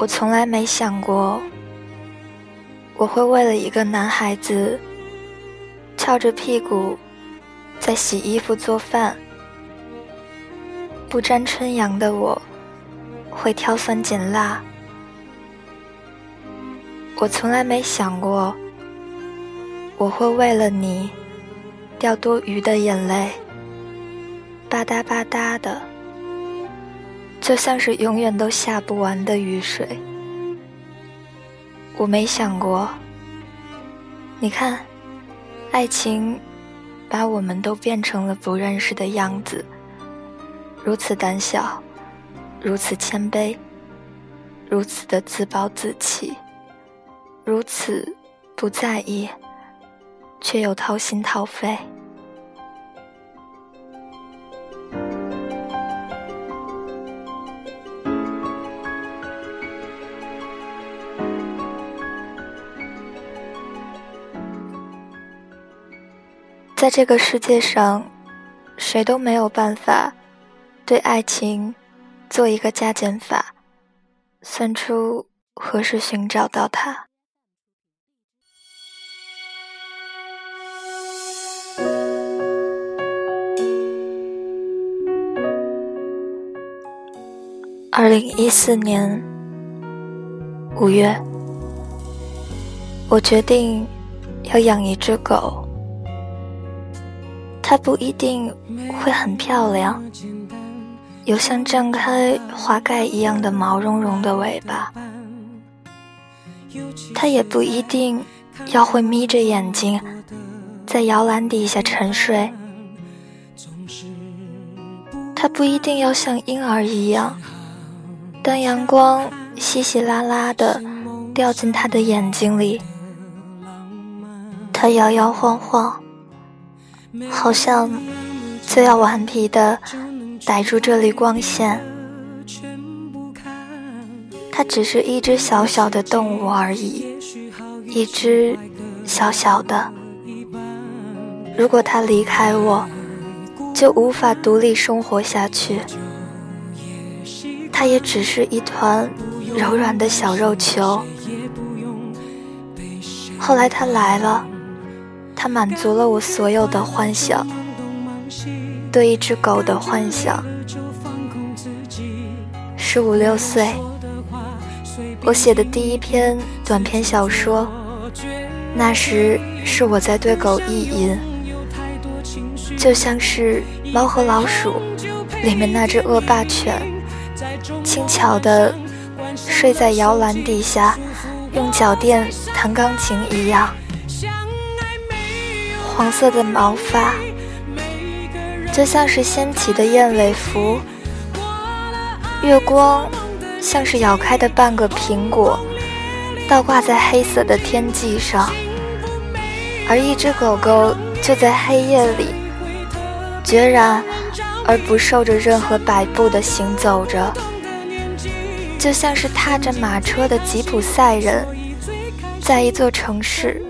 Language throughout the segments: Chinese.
我从来没想过，我会为了一个男孩子，翘着屁股在洗衣服做饭。不沾春阳的我，会挑酸拣辣。我从来没想过，我会为了你掉多余的眼泪，吧嗒吧嗒的。就像是永远都下不完的雨水。我没想过，你看，爱情把我们都变成了不认识的样子，如此胆小，如此谦卑，如此的自暴自弃，如此不在意，却又掏心掏肺。在这个世界上，谁都没有办法对爱情做一个加减法，算出何时寻找到它。二零一四年五月，我决定要养一只狗。它不一定会很漂亮，有像绽开花盖一样的毛茸茸的尾巴。它也不一定要会眯着眼睛在摇篮底下沉睡。它不一定要像婴儿一样，当阳光稀稀拉拉的掉进他的眼睛里，他摇摇晃晃。好像就要顽皮的逮住这缕光线，它只是一只小小的动物而已，一只小小的。如果它离开我，就无法独立生活下去。它也只是一团柔软的小肉球。后来它来了。它满足了我所有的幻想，对一只狗的幻想。十五六岁，我写的第一篇短篇小说，那时是我在对狗意淫，就像是《猫和老鼠》里面那只恶霸犬，轻巧地睡在摇篮底下，用脚垫弹钢琴一样。黄色的毛发，就像是掀起的燕尾服。月光，像是咬开的半个苹果，倒挂在黑色的天际上。而一只狗狗就在黑夜里，决然而不受着任何摆布的行走着，就像是踏着马车的吉普赛人，在一座城市。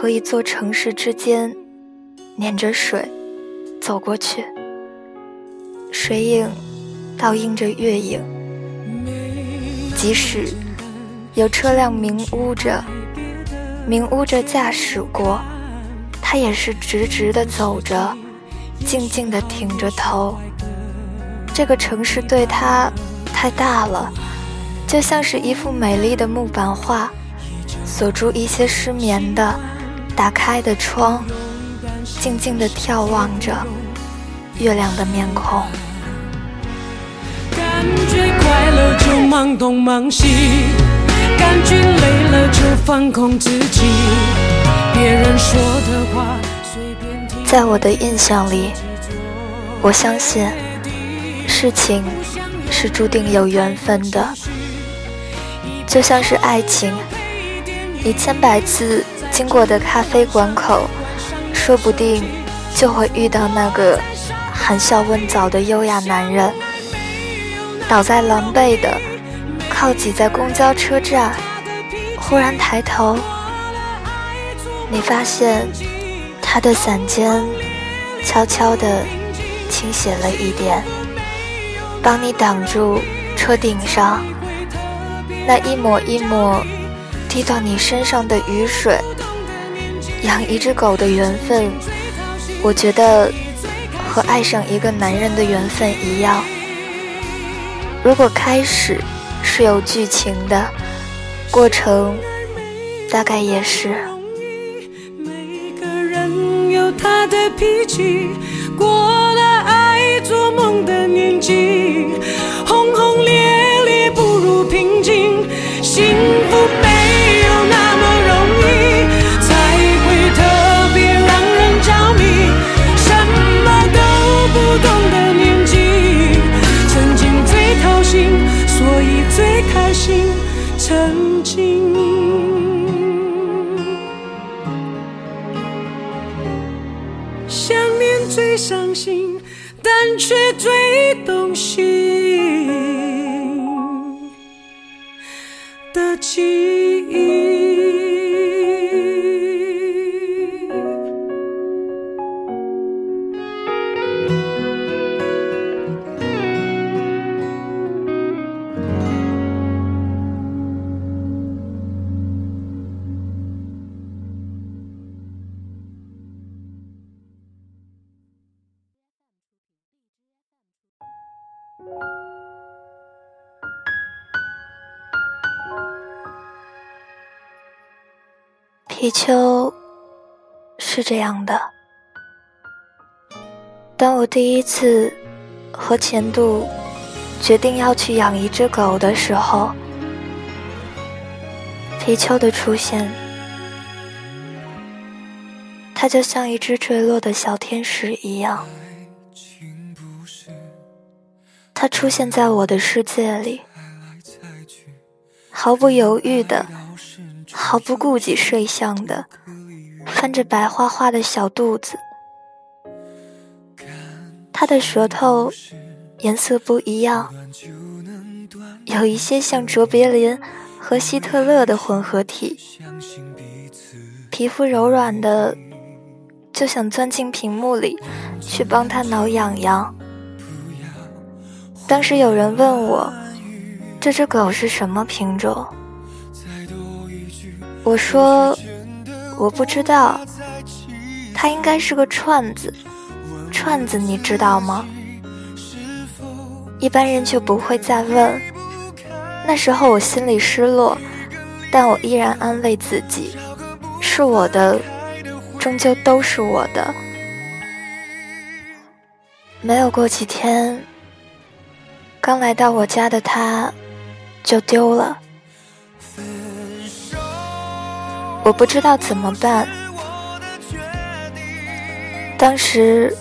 和一座城市之间，撵着水走过去，水影倒映着月影。即使有车辆明呜着，明呜着驾驶过，他也是直直的走着，静静的挺着头。这个城市对他太大了，就像是一幅美丽的木板画，锁住一些失眠的。打开的窗，静静地眺望着月亮的面孔。感觉快乐就忙东忙西，感觉累了就放空自己。别人说的话随便听。在我的印象里，我相信事情是注定有缘分的，就像是爱情，你千百次。经过的咖啡馆口，说不定就会遇到那个含笑问早的优雅男人。倒在狼狈的靠挤在公交车站，忽然抬头，你发现他的伞尖悄悄地倾斜了一点，帮你挡住车顶上那一抹一抹滴到你身上的雨水。养一只狗的缘分，我觉得和爱上一个男人的缘分一样。如果开始是有剧情的，过程大概也是。每个人有他的脾气，过了爱做梦的年纪，轰轰烈烈不如平静，幸福。心。皮丘是这样的：当我第一次和钱度决定要去养一只狗的时候，皮丘的出现，它就像一只坠落的小天使一样，它出现在我的世界里，毫不犹豫的。毫不顾及睡相的翻着白花花的小肚子，他的舌头颜色不一样，有一些像卓别林和希特勒的混合体，皮肤柔软的，就想钻进屏幕里去帮他挠痒痒。当时有人问我，这只狗是什么品种？我说，我不知道，他应该是个串子。串子你知道吗？一般人就不会再问。那时候我心里失落，但我依然安慰自己，是我的，终究都是我的。没有过几天，刚来到我家的他就丢了。我不知道怎么办。当时，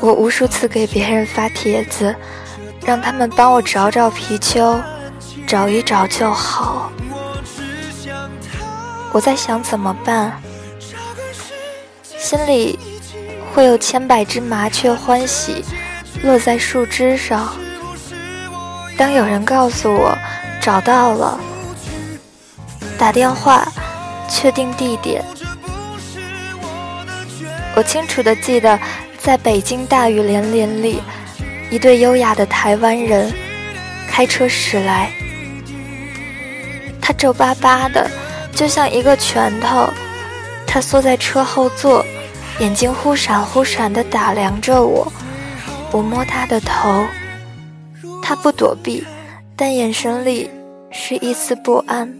我无数次给别人发帖子，让他们帮我找找皮丘，找一找就好。我在想怎么办，心里会有千百只麻雀欢喜落在树枝上。当有人告诉我找到了，打电话确定地点，我清楚的记得，在北京大雨连连里，一对优雅的台湾人开车驶来，他皱巴巴的。就像一个拳头，他缩在车后座，眼睛忽闪忽闪地打量着我。我摸他的头，他不躲避，但眼神里是一丝不安，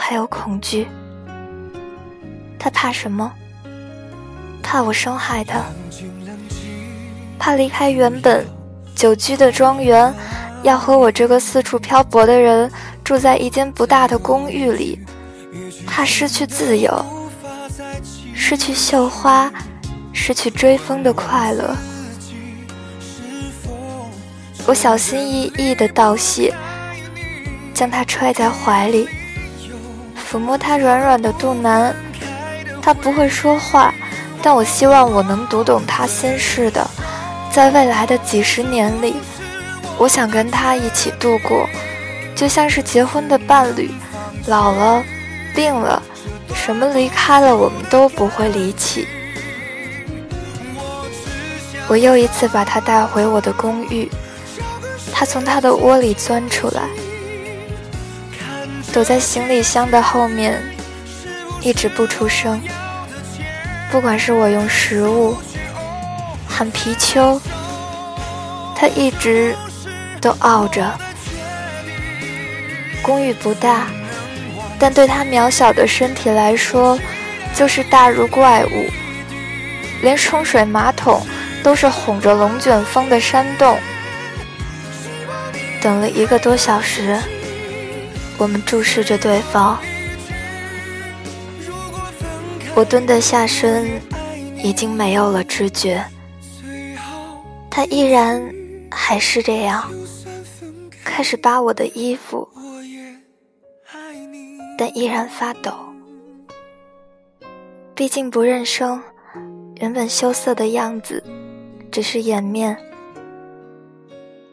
还有恐惧。他怕什么？怕我伤害他，怕离开原本久居的庄园，要和我这个四处漂泊的人。住在一间不大的公寓里，怕失去自由，失去绣花，失去追风的快乐。我小心翼翼地道谢，将他揣在怀里，抚摸他软软的肚腩。他不会说话，但我希望我能读懂他心事的。在未来的几十年里，我想跟他一起度过。就像是结婚的伴侣，老了，病了，什么离开了，我们都不会离弃。我又一次把他带回我的公寓，他从他的窝里钻出来，躲在行李箱的后面，一直不出声。不管是我用食物喊皮丘，他一直都傲着。公寓不大，但对他渺小的身体来说，就是大如怪物。连冲水马桶都是哄着龙卷风的山洞。等了一个多小时，我们注视着对方。我蹲的下身，已经没有了知觉。他依然还是这样，开始扒我的衣服。但依然发抖。毕竟不认生，原本羞涩的样子，只是掩面。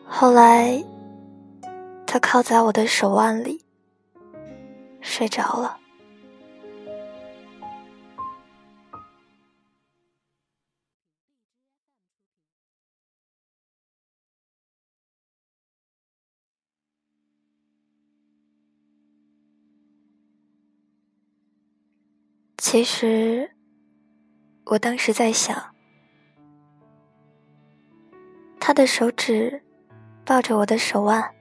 后来，他靠在我的手腕里，睡着了。其实，我当时在想，他的手指抱着我的手腕，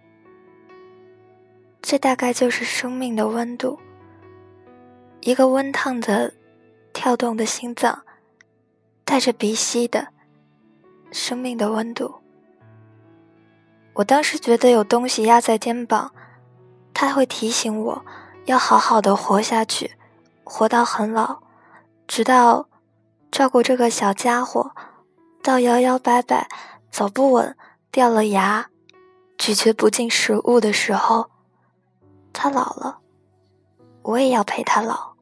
这大概就是生命的温度。一个温烫的、跳动的心脏，带着鼻息的生命的温度。我当时觉得有东西压在肩膀，他会提醒我要好好的活下去。活到很老，直到照顾这个小家伙，到摇摇摆摆、走不稳、掉了牙、咀嚼不进食物的时候，他老了，我也要陪他老。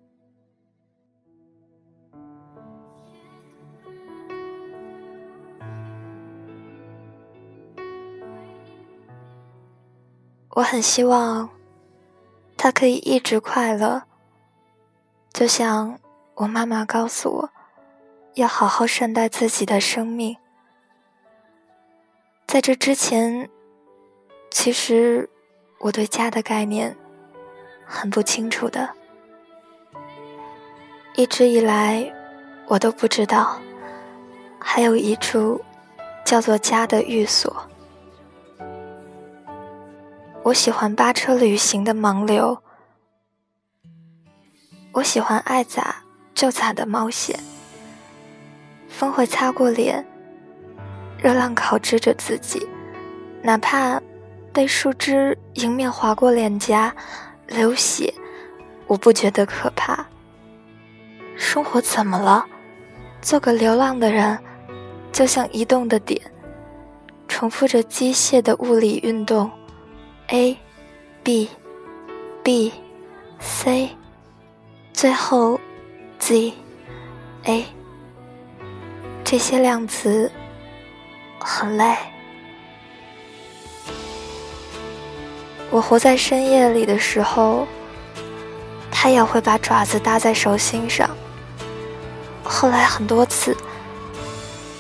我很希望他可以一直快乐。就像我妈妈告诉我，要好好善待自己的生命。在这之前，其实我对家的概念很不清楚的，一直以来我都不知道，还有一处叫做家的寓所。我喜欢八车旅行的盲流。我喜欢爱咋就咋的冒险，风会擦过脸，热浪烤制着自己，哪怕被树枝迎面划过脸颊，流血，我不觉得可怕。生活怎么了？做个流浪的人，就像移动的点，重复着机械的物理运动，A、B、B、C，最后 Z、A。这些量词很累。我活在深夜里的时候，它也会把爪子搭在手心上。后来很多次，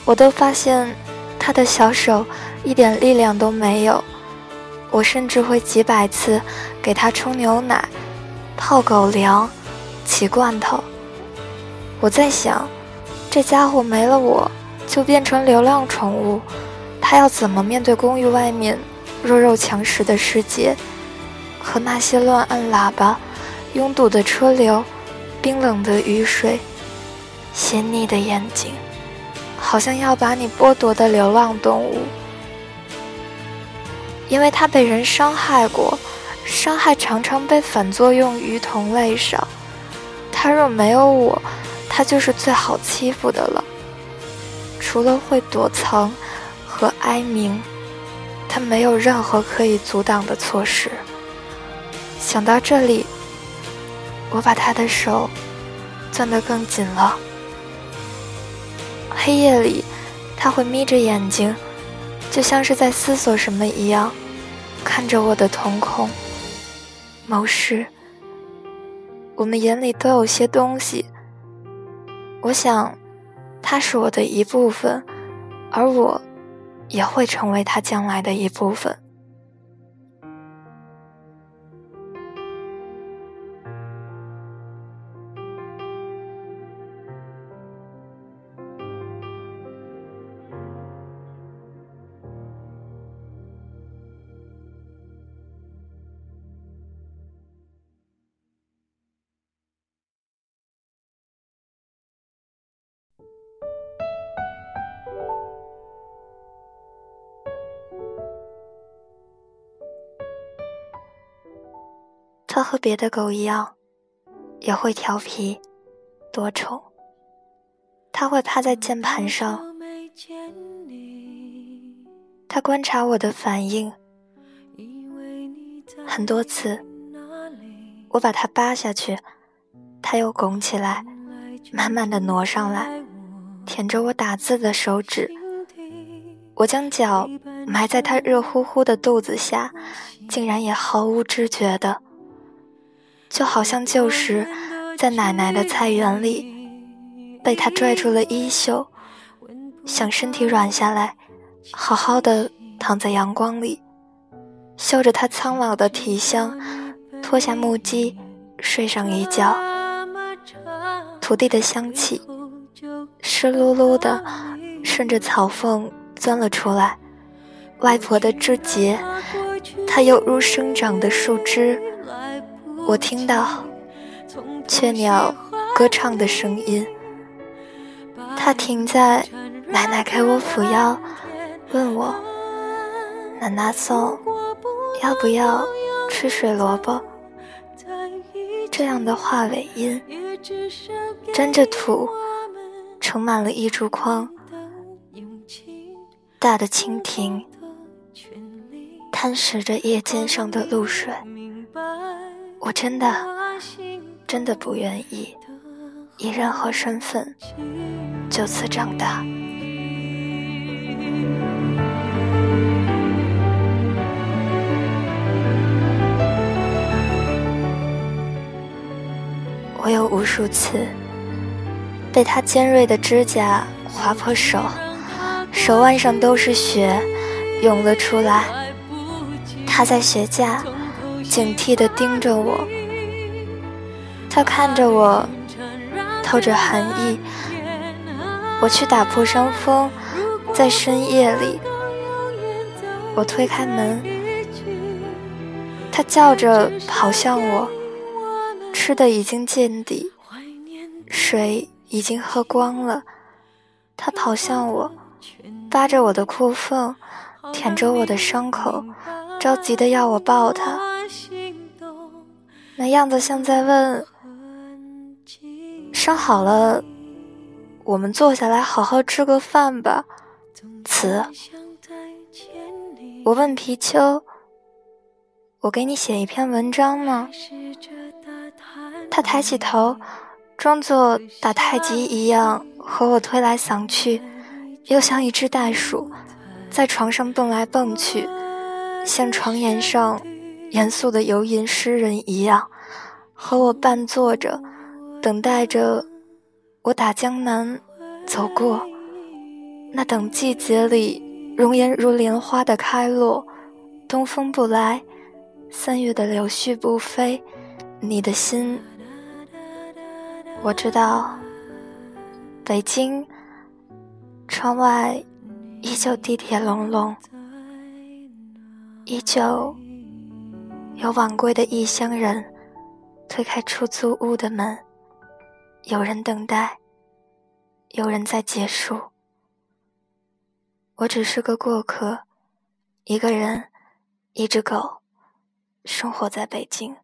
我都发现他的小手一点力量都没有。我甚至会几百次给他冲牛奶、泡狗粮、挤罐头。我在想，这家伙没了我就变成流浪宠物，他要怎么面对公寓外面弱肉强食的世界，和那些乱按喇叭、拥堵的车流、冰冷的雨水？咸腻的眼睛，好像要把你剥夺的流浪动物，因为他被人伤害过，伤害常常被反作用于同类上。他若没有我，他就是最好欺负的了。除了会躲藏和哀鸣，他没有任何可以阻挡的措施。想到这里，我把他的手攥得更紧了。黑夜里，他会眯着眼睛，就像是在思索什么一样，看着我的瞳孔。谋士，我们眼里都有些东西。我想，他是我的一部分，而我，也会成为他将来的一部分。它和别的狗一样，也会调皮、多宠。它会趴在键盘上，它观察我的反应。很多次，我把它扒下去，它又拱起来，慢慢的挪上来，舔着我打字的手指。我将脚埋在它热乎乎的肚子下，竟然也毫无知觉的。就好像旧时在奶奶的菜园里，被他拽住了衣袖，想身体软下来，好好的躺在阳光里，嗅着他苍老的体香，脱下木屐睡上一觉。土地的香气，湿漉漉的，顺着草缝钻了出来。外婆的枝节，它犹如生长的树枝。我听到雀鸟歌唱的声音，它停在奶奶给我抚腰，问我：“奶奶送要不要吃水萝卜？”这样的话尾音，沾着土，盛满了一竹筐。大的蜻蜓贪食着叶尖上的露水。我真的，真的不愿意以任何身份就此长大。我有无数次被他尖锐的指甲划破手，手腕上都是血，涌了出来。他在学架。警惕地盯着我，他看着我，透着寒意。我去打破伤风，在深夜里，我推开门，他叫着跑向我，吃的已经见底，水已经喝光了。他跑向我，扒着我的裤缝，舔着我的伤口，着急的要我抱他。那样子像在问：伤好了，我们坐下来好好吃个饭吧。词。我问皮丘：“我给你写一篇文章吗？”他抬起头，装作打太极一样和我推来搡去，又像一只袋鼠，在床上蹦来蹦去，像床沿上严肃的游吟诗人一样，和我伴坐着，等待着我打江南走过。那等季节里。容颜如莲花的开落，东风不来，三月的柳絮不飞，你的心，我知道。北京，窗外依旧地铁隆隆，依旧有晚归的异乡人推开出租屋的门，有人等待，有人在结束。我只是个过客，一个人，一只狗，生活在北京。